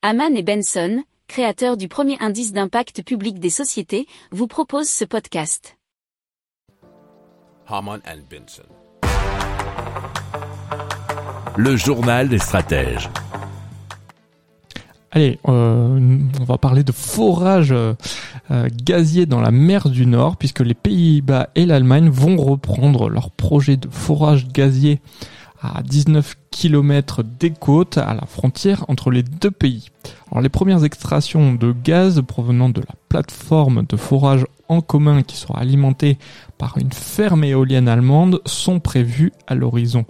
Haman et Benson, créateurs du premier indice d'impact public des sociétés, vous proposent ce podcast. Haman and Benson. Le journal des stratèges. Allez, euh, on va parler de forage euh, euh, gazier dans la mer du Nord, puisque les Pays-Bas et l'Allemagne vont reprendre leur projet de forage gazier à 19 km des côtes, à la frontière entre les deux pays. Alors les premières extractions de gaz provenant de la plateforme de forage en commun qui sera alimentée par une ferme éolienne allemande sont prévues à l'horizon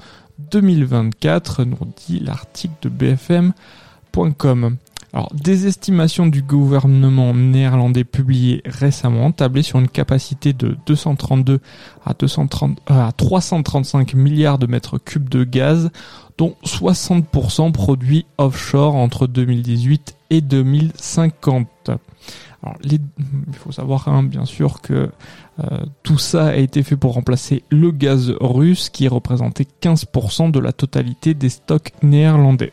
2024, nous dit l'article de bfm.com. Alors, des estimations du gouvernement néerlandais publiées récemment tablaient sur une capacité de 232 à, 230, euh, à 335 milliards de mètres cubes de gaz, dont 60% produits offshore entre 2018 et 2050. Alors, il faut savoir hein, bien sûr que euh, tout ça a été fait pour remplacer le gaz russe qui représentait 15% de la totalité des stocks néerlandais.